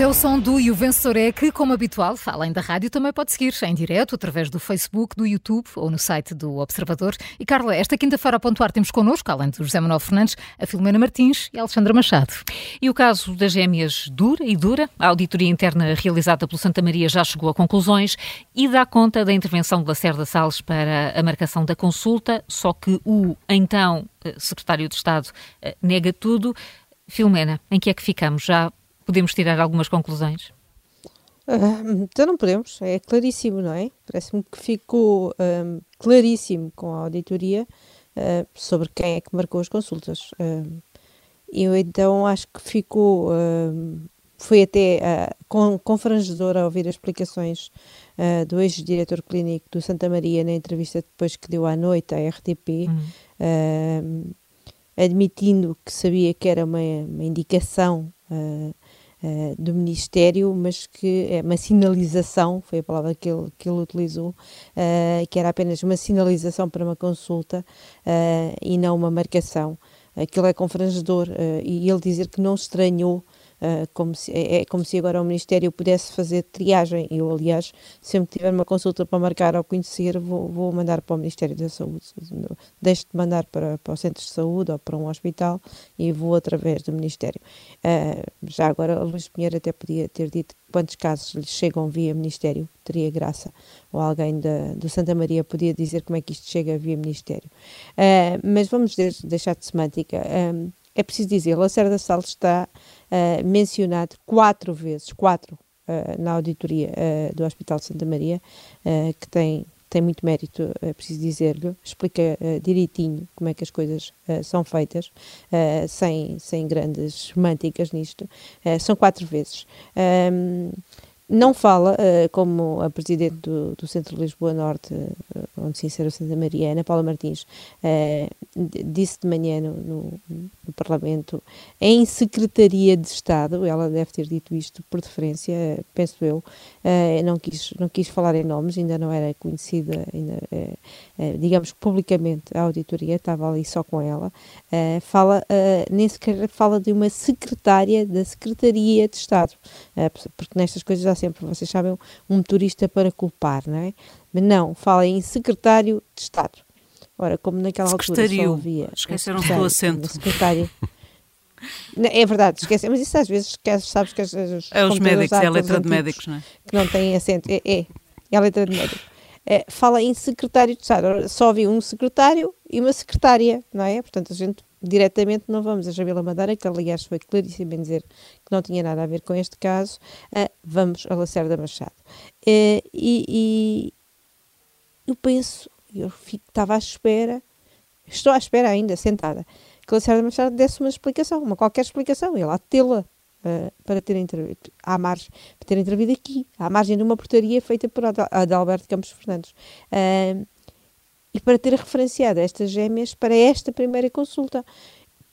Este é o som do E o Vencedor é que, como habitual, além da rádio, também pode seguir em direto através do Facebook, do YouTube ou no site do Observador. E Carla, esta quinta-feira a pontuar temos connosco, além do José Manuel Fernandes, a Filomena Martins e a Alexandra Machado. E o caso das gêmeas dura e dura. A auditoria interna realizada pelo Santa Maria já chegou a conclusões e dá conta da intervenção de Lacerda Salles para a marcação da consulta, só que o então eh, secretário de Estado eh, nega tudo. Filomena, em que é que ficamos? Já podemos tirar algumas conclusões? Uh, então não podemos, é claríssimo, não é? Parece-me que ficou um, claríssimo com a auditoria uh, sobre quem é que marcou as consultas. Uh, eu então acho que ficou, foi até uh, confrangedor a ouvir as explicações do ex-diretor clínico do Santa Maria na entrevista depois que deu à noite à RTP, uhum. admitindo que sabia que era uma, uma indicação uh, do Ministério, mas que é uma sinalização, foi a palavra que ele, que ele utilizou, uh, que era apenas uma sinalização para uma consulta e não uma marcação. Aquilo é confrangedor e ele dizer que não estranhou Uh, como se, é, é, como se agora o Ministério pudesse fazer triagem. Eu, aliás, sempre tiver uma consulta para marcar ou conhecer, vou, vou mandar para o Ministério da Saúde. Deixo de mandar para, para o centro de saúde ou para um hospital e vou através do Ministério. Uh, já agora, a Luís Pinheiro até podia ter dito quantos casos lhe chegam via Ministério, teria graça. Ou alguém da, do Santa Maria podia dizer como é que isto chega via Ministério. Uh, mas vamos deixar de semântica. É preciso dizer, Lacerda Salles está uh, mencionado quatro vezes, quatro, uh, na auditoria uh, do Hospital Santa Maria, que tem, tem muito mérito, é preciso dizer-lhe, explica direitinho como é que as coisas são feitas, sem, sem grandes semânticas nisto. são quatro vezes. Um, não fala, uh, como a Presidente do, do, Centro de Lisboa Norte, uh, onde se insere Santa Maria, Ana Paula Martins, uh, disse de manhã no, no, no, Parlamento, em Secretaria de Estado, ela deve ter dito isto por deferência, penso eu, não, quis, não quis falar em nomes, ainda não era conhecida, ainda, digamos publicamente, a auditoria, estava ali só com ela, fala, nem sequer fala de uma secretária da Secretaria de Estado, porque nestas coisas já sempre, vocês sabem, um motorista para culpar, não é? Mas não, fala em secretário de Estado. Ora, como naquela altura só havia... Esqueceram-se do acento. Secretário. É verdade, esquece, mas isso às vezes esquece, sabes que as, os É os médicos, é a letra de médicos, não é? Que não têm acento, é, é, é a letra de médico. É, fala em secretário de Estado, só havia um secretário e uma secretária, não é? Portanto, a gente diretamente não vamos a Jamila Madeira, que aliás foi claríssimo em dizer que não tinha nada a ver com este caso, uh, vamos a Lacerda Machado. Uh, e, e, eu penso, eu estava à espera, estou à espera ainda, sentada, que Lacerda Machado desse uma explicação, uma qualquer explicação, e lá tê-la. Uh, para ter intervido, à margem, para ter intervido aqui, à margem de uma portaria feita por Adalberto Campos Fernandes. E para ter referenciado estas gêmeas para esta primeira consulta.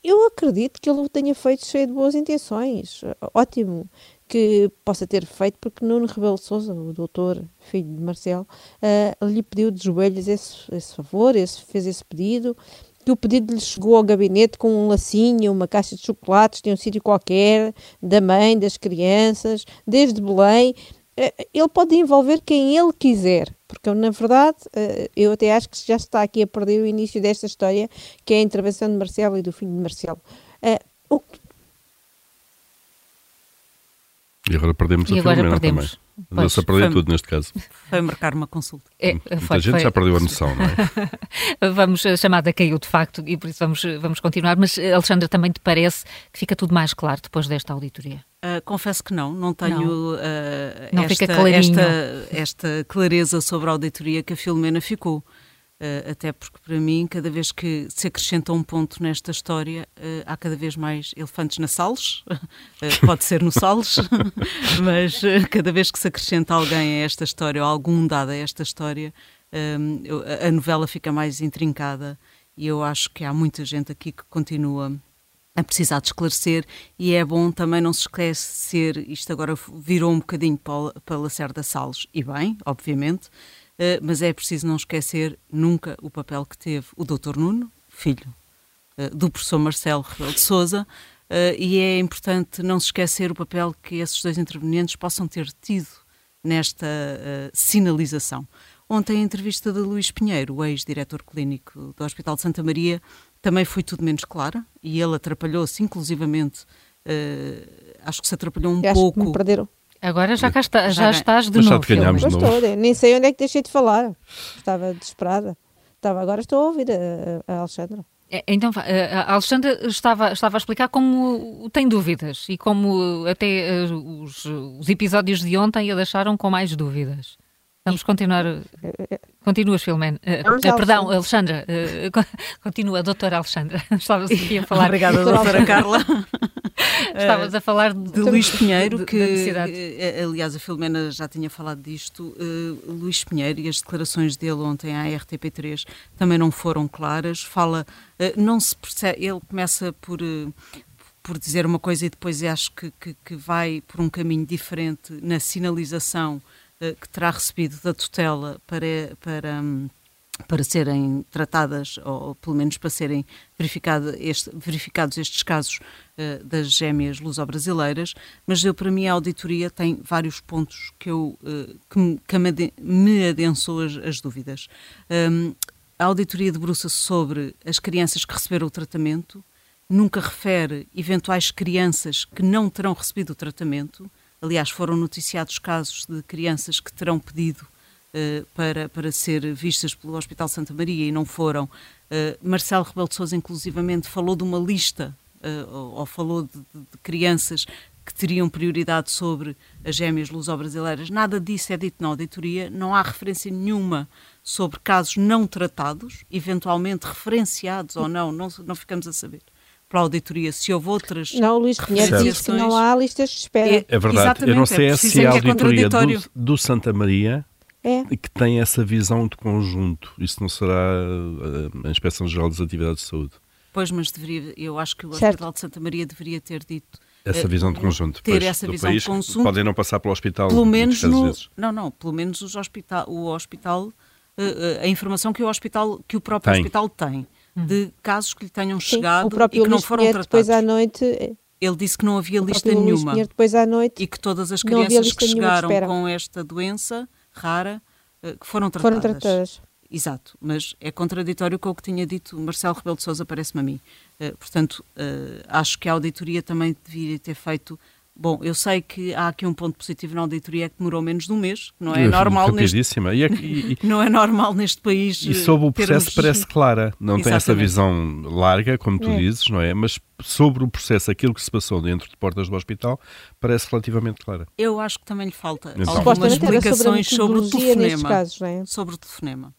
Eu acredito que ele o tenha feito cheio de boas intenções. Ótimo que possa ter feito, porque Nuno Rebelo de Sousa, o doutor, filho de Marcelo, uh, lhe pediu de joelhos esse, esse favor, esse, fez esse pedido, que o pedido lhe chegou ao gabinete com um lacinho, uma caixa de chocolates de um sítio qualquer, da mãe, das crianças, desde Belém. Uh, ele pode envolver quem ele quiser. Porque, na verdade, eh, eu até acho que já está aqui a perder o início desta história, que é a intervenção de Marcelo e do filho de Marcelo. Eh, o... E agora perdemos e a agora perdemos. também. Não-se a perder tudo neste caso. Foi marcar uma consulta. É, Muita foi, gente foi. já perdeu a noção, não é? vamos, a chamada caiu de facto e por isso vamos, vamos continuar. Mas, Alexandra, também te parece que fica tudo mais claro depois desta auditoria? Uh, confesso que não, não tenho não. Uh, não esta, esta, esta, clareza sobre a auditoria que a Filomena ficou. Uh, até porque, para mim, cada vez que se acrescenta um ponto nesta história, há cada vez mais elefantes na Sales, pode ser no Sales, mas cada vez que se acrescenta alguém a esta história, ou algum dado a esta história, a novela fica mais intrincada e eu acho que há muita gente aqui que continua a precisar de esclarecer e é bom também não se esquecer, isto agora virou um bocadinho para, para Lacerda Salles, e bem, obviamente, uh, mas é preciso não esquecer nunca o papel que teve o Dr. Nuno, filho uh, do professor Marcelo Rebelo de Sousa, Uh, e é importante não se esquecer o papel que esses dois intervenientes possam ter tido nesta sinalização. Ontem, a entrevista de Luís Pinheiro, ex-diretor clínico do Hospital de Santa Maria, também foi tudo menos clara e ele atrapalhou-se, inclusivamente, uh, acho que se atrapalhou um Eu pouco. me perderam. Agora já, cá está, já, já estás de Mas novo. Já te ganhámos de novo. Estou, nem sei onde é que deixei de falar. Estava desesperada. Estava, agora estou a ouvir a, a Alexandra. É, então, a Alexandra estava, estava a explicar como tem dúvidas e como até os, os episódios de ontem a deixaram com mais dúvidas. Vamos continuar. Continuas, Filomena. Uh, perdão, Alexandra. Uh, continua, doutora Alexandra. Estavas aqui a falar. Obrigada, doutora Carla. Estavas a falar de, de Luís Pinheiro, de, que, aliás, a Filomena já tinha falado disto. Uh, Luís Pinheiro e as declarações dele ontem à RTP3 também não foram claras. Fala, uh, não se percebe, ele começa por. Uh, por dizer uma coisa e depois acho que, que, que vai por um caminho diferente na sinalização que terá recebido da tutela para, para, para serem tratadas, ou pelo menos para serem verificado este, verificados estes casos uh, das gêmeas luso-brasileiras, mas eu, para mim a auditoria tem vários pontos que, eu, uh, que, me, me adensou as, as dúvidas. Um, a auditoria debruça-se sobre as crianças que receberam o tratamento, nunca refere eventuais crianças que não terão recebido o tratamento, Aliás, foram noticiados casos de crianças que terão pedido uh, para, para ser vistas pelo Hospital Santa Maria e não foram. Uh, Marcelo Rebelo de Sousa, inclusivamente, falou de uma lista, uh, ou, ou, falou de, de, de, crianças que teriam prioridade sobre as gêmeas luso-brasileiras. Nada disso é dito na auditoria, não há referência nenhuma sobre casos não tratados, eventualmente referenciados ou não, não, não ficamos a saber para a auditoria, se houve outras. Não, o Luís Pinheiro disse que não há listas de espera. É, é verdade, eu não sei é se é a auditoria do, do, Santa Maria é. que tem essa visão de conjunto. Isso não será a Inspeção Geral das Atividades de Saúde. Pois, mas deveria, eu acho que o certo. Hospital de Santa Maria deveria ter dito. Essa eh, visão de conjunto. Ter pois, essa visão país, de conjunto. Podem não passar pelo hospital. Pelo menos no, Não, não, pelo menos os hospital, o hospital, a informação que o hospital, que o próprio tem. hospital tem de casos que lhe tenham Sim, chegado e que não foram tratados. Depois à noite, eh, ele disse que não havia lista nenhuma. depois à noite, e que todas as crianças que chegaram com esta doença rara eh, que foram tratadas. Foram tratadas. Exato, mas é contraditório com o que tinha dito Marcelo Rebelo de Sousa, parece-me a mim. Uh, portanto, uh, acho que a auditoria também deveria ter feito Bom, eu sei que há aqui um ponto positivo na auditoria é que demorou menos de um mês, não é normal neste e, e, não é normal neste país. E sobre o processo termos... parece clara, não Exatamente. tem essa visão larga, como tu é. dizes, não é? Mas sobre o processo, aquilo que se passou dentro de portas do hospital, parece relativamente clara. Eu acho que também lhe falta então. algumas explicações sobre, sobre o telefonema. Casos, é? Sobre o telefonema.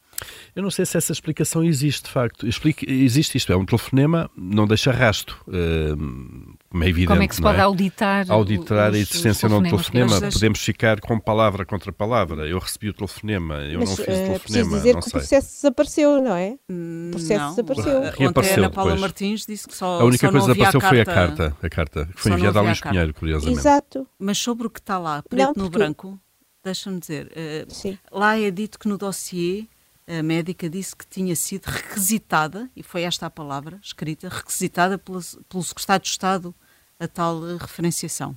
Eu não sei se essa explicação existe, de facto. Explique, existe isto, é um telefonema, não deixa rasto. Uh, como é evidente. Como é que se pode é? auditar? Auditar os, a existência ou não do telefonema. Podemos ficar com palavra contra palavra. Eu recebi o telefonema, eu Mas, não fiz o uh, telefonema. dizer não que sei. o processo desapareceu, não é? O processo não. desapareceu. Reapareceu, Ontem a Ana Paula. Martins disse que só A única só coisa que desapareceu foi a carta, a carta que foi enviada a Luís Pinheiro, curiosamente. Exato. Mas sobre o que está lá, preto não, porque... no branco, deixa-me dizer, uh, lá é dito que no dossiê a médica disse que tinha sido requisitada, e foi esta a palavra escrita, requisitada pelo, pelo secretário de Estado a tal eh, referenciação.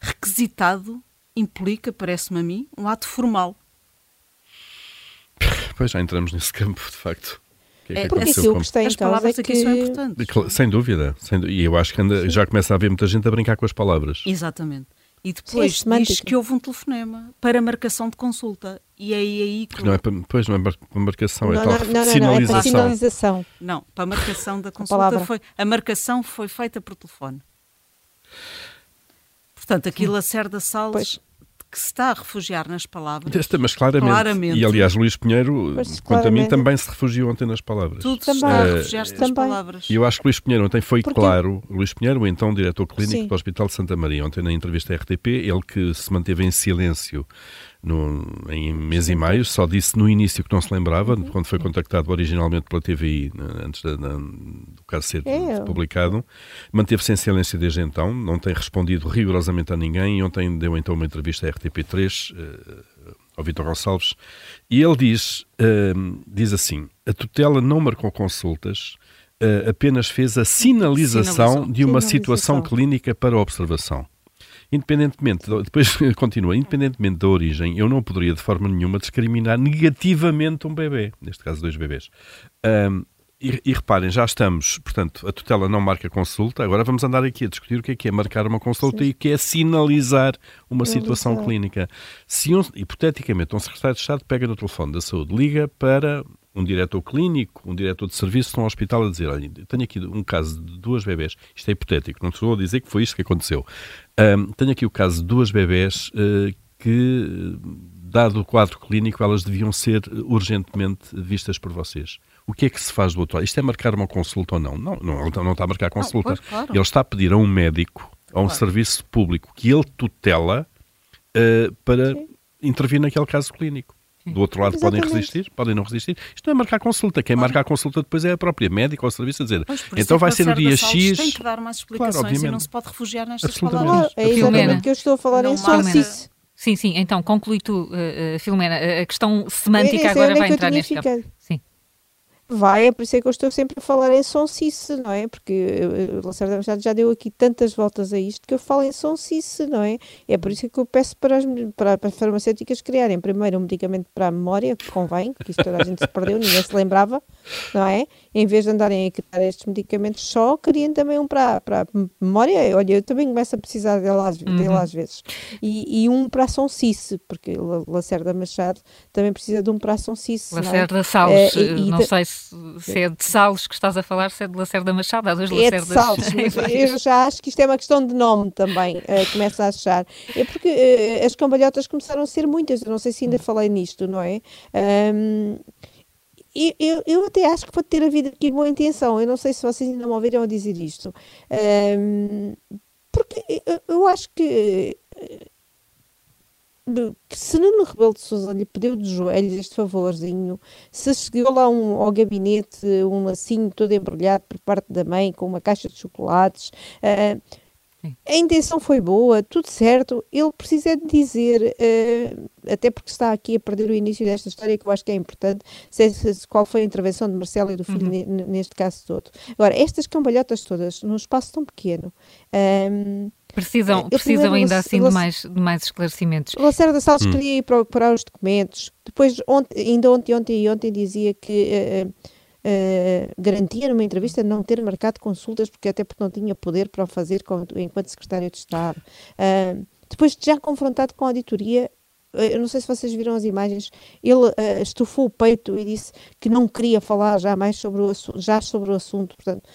Requisitado implica, parece-me a mim, um ato formal. Pois já entramos nesse campo, de facto. Que é, é porque aquilo que está em As palavras é que... aqui são importantes. Sem dúvida. Sem, e eu acho que anda, já começa a haver muita gente a brincar com as palavras. Exatamente. E depois Sim, diz que houve um telefonema para marcação de consulta. E é aí que... Não é para, pois não é para marcação, é não, é tal não, não, sinalização. Não, é para sinalização. Não, para a marcação da consulta a foi... A marcação foi feita por telefone. Portanto, aquilo a Cerda Salles pois que se está a refugiar nas palavras. Desta, mas claramente. claramente. E aliás, Luís Pinheiro, pois, quanto a mim, também se refugiou ontem nas palavras. Tudo também. está a eh, refugiar-se nas palavras. E eu acho que Luís Pinheiro ontem foi Porque... claro. Luís Pinheiro, então diretor clínico Sim. do Hospital de Santa Maria, ontem na entrevista à RTP, ele que se manteve em silêncio no, em mês e meio, só disse no início que não se lembrava, uhum. quando foi contactado originalmente pela TVI, antes do caso ser é. publicado, manteve-se em silêncio desde então, não tem respondido rigorosamente a ninguém ontem deu então uma entrevista à RTP3 uh, eh, ao Vitor Gonçalves e ele diz, uh, diz assim, a tutela não marcou consultas uh, apenas fez a sinalização de uma situação clínica para observação. Independentemente, depois continua, independentemente da origem, eu não poderia de forma nenhuma discriminar negativamente um bebê, neste caso dois bebês. Um, e, e, reparem, já estamos, portanto, a tutela não marca consulta, agora vamos andar aqui a discutir o que é que é marcar uma consulta Sim. e o que é sinalizar uma situação clínica. Se, um, hipoteticamente, um secretário de Estado pega no telefone da saúde, liga para um diretor clínico, um diretor de serviço de um hospital a dizer, olha, tenho aqui um caso de duas bebés, isto é hipotético, não estou a dizer que foi isto que aconteceu. Um, tenho aqui o caso de duas bebés uh, que, dado o quadro clínico, elas deviam ser urgentemente vistas por vocês. O que é que se faz do outro lado? Isto é marcar uma consulta ou não? Não, não, não, não está a marcar consulta. pois, claro. Ele está a pedir a um médico, a um claro. serviço público que ele tutela uh, para Sim. intervir naquele caso clínico. Do outro lado Exatamente. podem resistir, podem não resistir. Isto não é marcar consulta. Quem marca a consulta depois é a própria médica ou o serviço a dizer. então vai ser no dia X. Tem que dar mais explicações claro, e não se pode refugiar nestas palavras. é exatamente o que eu estou a falar não em sonsice. Sim, sim. Então, conclui tu, uh, Filomena. A questão semântica agora vai entrar neste campo. Vai, é por isso é que eu estou sempre a falar em sonsice, não é? Porque eh, o Lacerda Machado já deu aqui tantas voltas a isto que eu falo em sonsice, não é? É por isso que eu peço para as, para, para as farmacêuticas criarem primeiro um medicamento para a memória, que convém, que isso toda a gente se perdeu, ninguém se lembrava, não é? Em vez de andarem a criar estes medicamentos só, criem também um para, para a memória. Olha, eu também começo a precisar dele às, uhum. dele às vezes. E, e, um para a sonsice, porque Lacerda Machado também precisa de um para a sonsice. Lacerda é? Salles, uh, e, não sei se se é de Salles que estás a falar, se é de Lacerda Machado, há dois Lacerdas. É de Salles, eu já acho que isto é uma questão de nome também, uh, começo a achar. É porque uh, as cambalhotas começaram a ser muitas, eu não sei se ainda falei nisto, não é? Um, eu, eu, até acho que pode ter havido aqui boa intenção, eu não sei se vocês ainda me ouviram a dizer isto. Um, porque eu, eu acho que se Nuno Rebelo de Sousa lhe pediu de joelhos este favorzinho, se chegou lá um, ao gabinete um lacinho todo embrulhado por parte da mãe com uma caixa de chocolates, uh, a intenção foi boa, tudo certo. Ele precisa de dizer, uh, até porque está aqui a perder o início desta história, que eu acho que é importante, se, se, qual foi a intervenção de Marcelo e do filho uhum. neste caso todo. Agora, estas cambalhotas todas, num espaço tão pequeno. Um, Precisam, precisam ainda assim de mais, de mais esclarecimentos. O Lacerda Salles hum. queria ir procurar os documentos. Depois, ontem, ainda ontem, ontem e ontem dizia que uh, uh, garantia numa entrevista não ter marcado consultas, porque até porque não tinha poder para o fazer enquanto secretário de Estado. Uh, depois, já confrontado com a auditoria, eu não sei se vocês viram as imagens, ele uh, estufou o peito e disse que não queria falar já mais sobre o, já sobre o assunto. Portanto,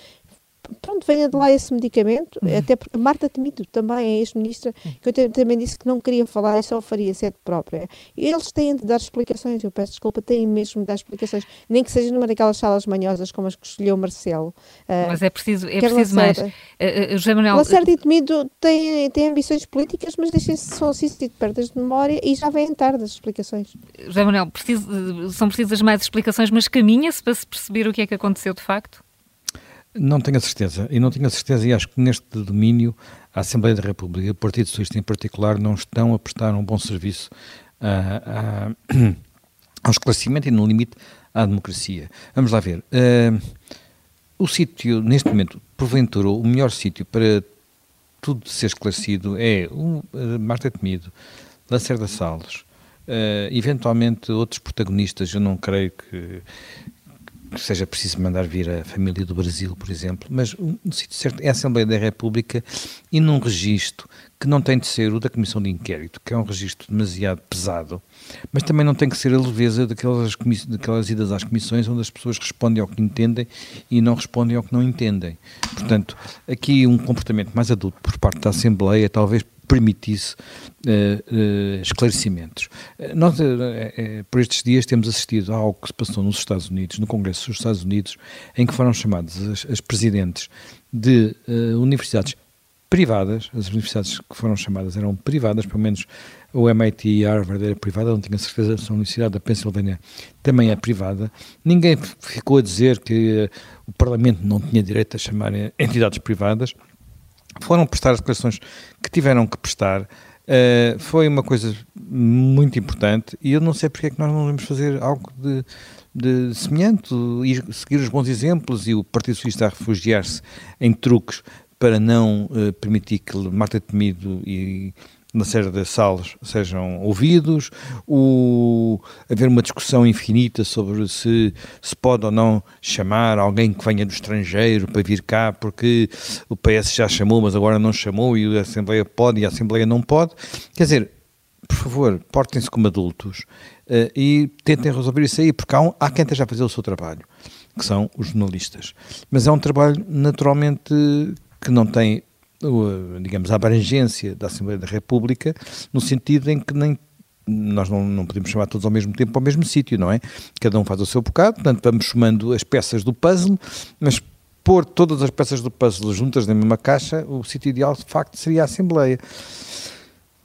pronto, venha de lá esse medicamento, uhum. até porque Marta Temido também é ex-ministra, que eu também disse que não queria falar, só faria sede própria. Eles têm de dar explicações, eu peço desculpa, têm mesmo de dar explicações, nem que seja numa daquelas salas manhosas como as que escolheu Marcelo. Uh, Mas é preciso, é preciso mais. Uh, uh, José Manuel... Lacerda e Temido têm, têm ambições políticas, mas deixem-se só assistir de perdas de memória e já vêm tarde as explicações. José Manuel, preciso, são precisas mais explicações, mas caminha-se para se perceber o que é que aconteceu de facto? Não tenho a certeza, e não tenho a certeza, e acho que neste domínio a Assembleia da República o Partido Socialista em particular não estão a prestar um bom serviço a, a, ao esclarecimento e, no limite, à democracia. Vamos lá ver. Uh, o sítio, neste momento, porventura, o melhor sítio para tudo ser esclarecido é o uh, Marta Temido, Lacerda Salles, uh, eventualmente outros protagonistas, eu não creio que seja preciso mandar vir a família do Brasil, por exemplo, mas um sítio certo é a Assembleia da República e num registro que não tem de ser o da Comissão de Inquérito, que é um registro demasiado pesado, mas também não tem que ser a leveza daquelas, daquelas idas às comissões onde as pessoas respondem ao que entendem e não respondem ao que não entendem. Portanto, aqui um comportamento mais adulto por parte da Assembleia talvez permitisse uh, uh, esclarecimentos. Eh, nós, por estes dias, temos assistido a algo que se passou nos Estados Unidos, no Congresso dos Estados Unidos, em que foram chamados as, as presidentes de universidades privadas, as universidades que foram chamadas eram privadas, pelo menos o MIT e Harvard era privada, não tinha certeza se a Universidade da Pensilvânia também é privada. Ninguém ficou a dizer que o Parlamento não tinha direito a chamar entidades privadas foram prestar as declarações que tiveram que prestar. Uh, foi uma coisa muito importante e eu não sei porque é que nós não devemos fazer algo de, de semelhante, e seguir os bons exemplos e o Partido Socialista a refugiar-se em truques para não uh, permitir que Marta Temido e na série das salas sejam ouvidos, o, haver uma discussão infinita sobre se se pode ou não chamar alguém que venha do estrangeiro para vir cá, porque o PS já chamou, mas agora não chamou, e a Assembleia pode e a Assembleia não pode. Quer dizer, por favor, portem-se como adultos uh, e tentem resolver isso aí, porque há, um, há quem esteja a fazer o seu trabalho, que são os jornalistas. Mas é um trabalho, naturalmente, que não tem digamos, a abrangência da Assembleia da República, no sentido em que nem nós não, não podemos chamar todos ao mesmo tempo ao mesmo sítio, não é? Cada um faz o seu bocado, portanto vamos chamando as peças do puzzle, mas pôr todas as peças do puzzle juntas na mesma caixa, o sítio ideal de facto seria a Assembleia.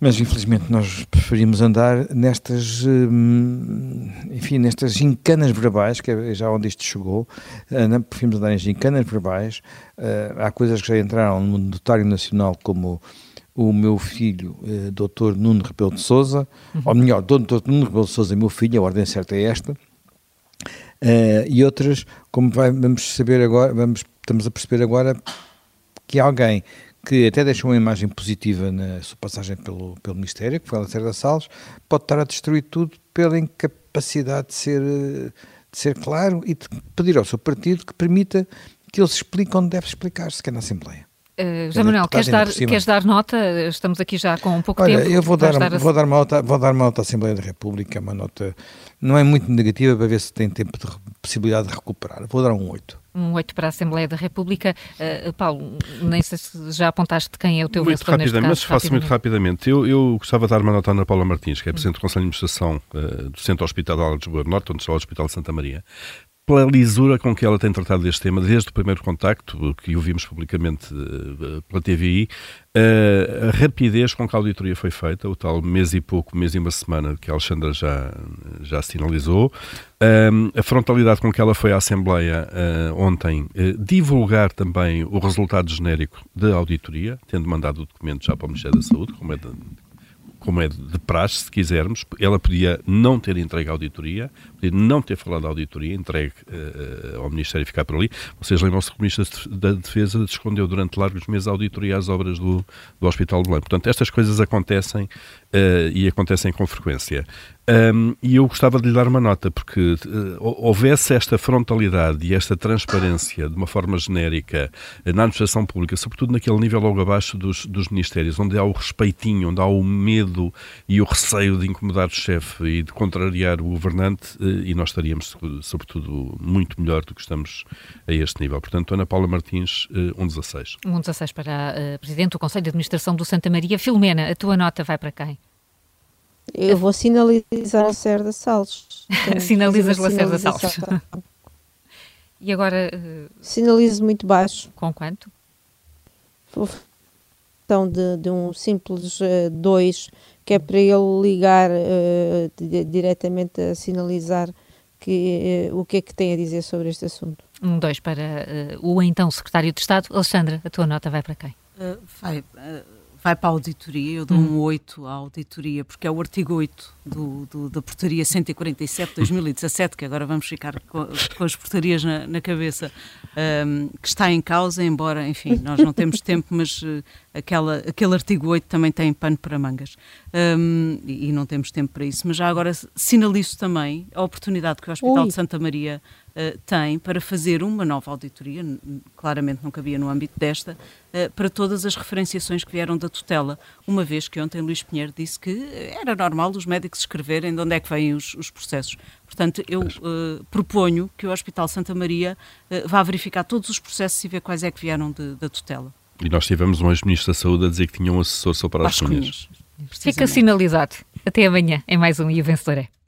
Mas infelizmente nós preferimos andar nestas, hum, enfim, nestas gincanas verbais, que é já onde isto chegou, preferimos andar em gincanas verbais. Eh, há coisas que já entraram no notário nacional, como o meu filho, eh, Dr. Nuno Rebelo de Souza, uhum. ou melhor, Dr. Nuno Rebelo de Souza, meu filho, a ordem certa é esta, uh, e outras, como vai, vamos saber agora, vamos, estamos a perceber agora que alguém que até deixou uma imagem positiva na sua passagem pelo, pelo Ministério, que foi a Lacerda Salles, pode estar a destruir tudo pela incapacidade de ser, de ser claro e de pedir ao seu partido que permita que ele se explique onde deve explicar-se, que é na Assembleia. Uh, José Manuel, queres dar, queres dar nota? Estamos aqui já com um pouco Olha, tempo. Eu vou dar, dar, vou, dar uma nota, vou dar uma nota à Assembleia da República, uma nota não é muito negativa para ver se tem tempo de possibilidade de recuperar. Vou dar um 8. Um 8 para a Assembleia da República. Uh, Paulo, nem sei se já apontaste quem é o teu muito vencedor rapidamente, Mas faço muito rapidamente. Eu, eu gostava de dar uma nota à Ana Paula Martins, que é Presidente do Conselho de Administração uh, do Centro Hospitalar de Lisboa Norte, onde está o Hospital de Santa Maria, pela lisura com que ela tem tratado deste tema desde o primeiro contacto, que o vimos publicamente uh, pela TVI, uh, a rapidez com que a auditoria foi feita, o tal mês e pouco, mês e uma semana que a Alexandra já, já sinalizou, uh, a frontalidade com que ela foi à Assembleia ontem divulgar também o resultado genérico da auditoria, tendo mandado o documento já para o Ministério da Saúde, como é de, como é de praxe, se quisermos, ela podia não ter entregue a auditoria, podia não ter falado da auditoria, entregue uh, ao Ministério e ficar por ali. Vocês lembram-se que o Ministro da Defesa escondeu durante largos meses a auditoria às obras do, do Hospital de Belém. Portanto, estas coisas acontecem uh, e acontecem com frequência. Um, e eu gostava de lhe dar uma nota, porque uh, houvesse esta frontalidade e esta transparência de uma forma genérica uh, na administração pública, sobretudo naquele nível logo abaixo dos, dos ministérios, onde há o respeitinho, onde há o medo e o receio de incomodar o chefe e de contrariar o governante, uh, e nós estaríamos, sobretudo, muito melhor do que estamos a este nível. Portanto, Ana Paula Martins, uh, 1,16. 1,16 para a Presidente do Conselho de Administração do Santa Maria. Filomena, a tua nota vai para quem? Eu vou sinalizar a Serra Salles. Sinalizas Lacerda Salles. e agora. Uh, Sinalizo muito baixo. Com quanto? Então, de, de um simples 2, uh, que é para ele ligar uh, diretamente a sinalizar que, uh, o que é que tem a dizer sobre este assunto. Um 2 para o então Secretário de Estado. Alexandra, a tua nota vai para quem? vai vai para a auditoria, eu dou hum. um 8 à auditoria, porque é o artigo 8 do, do, da portaria 147 de 2017, que agora vamos ficar com, com as portarias na, na cabeça, um, que está em causa, embora, enfim, nós não temos tempo, mas uh, aquela, aquele artigo 8 também tem pano para mangas um, e, e, não temos tempo para isso. Mas já agora sinalizo também a oportunidade que o Hospital de Santa Maria uh, tem para fazer uma nova auditoria, claramente não cabia no âmbito desta, uh, para todas as referenciações que vieram da tutela, uma vez que ontem Luís Pinheiro disse que era normal os médicos escreverem de onde é que vêm os, os processos. Portanto, eu uh, proponho que o Hospital Santa Maria vá verificar todos os processos e ver quais é que vieram de, da tutela. E nós tivemos um ex-ministro da Saúde a dizer que tinha um assessor só para as cunhas. Fica sinalizado. Até amanhã, em mais um E o Vencedor é.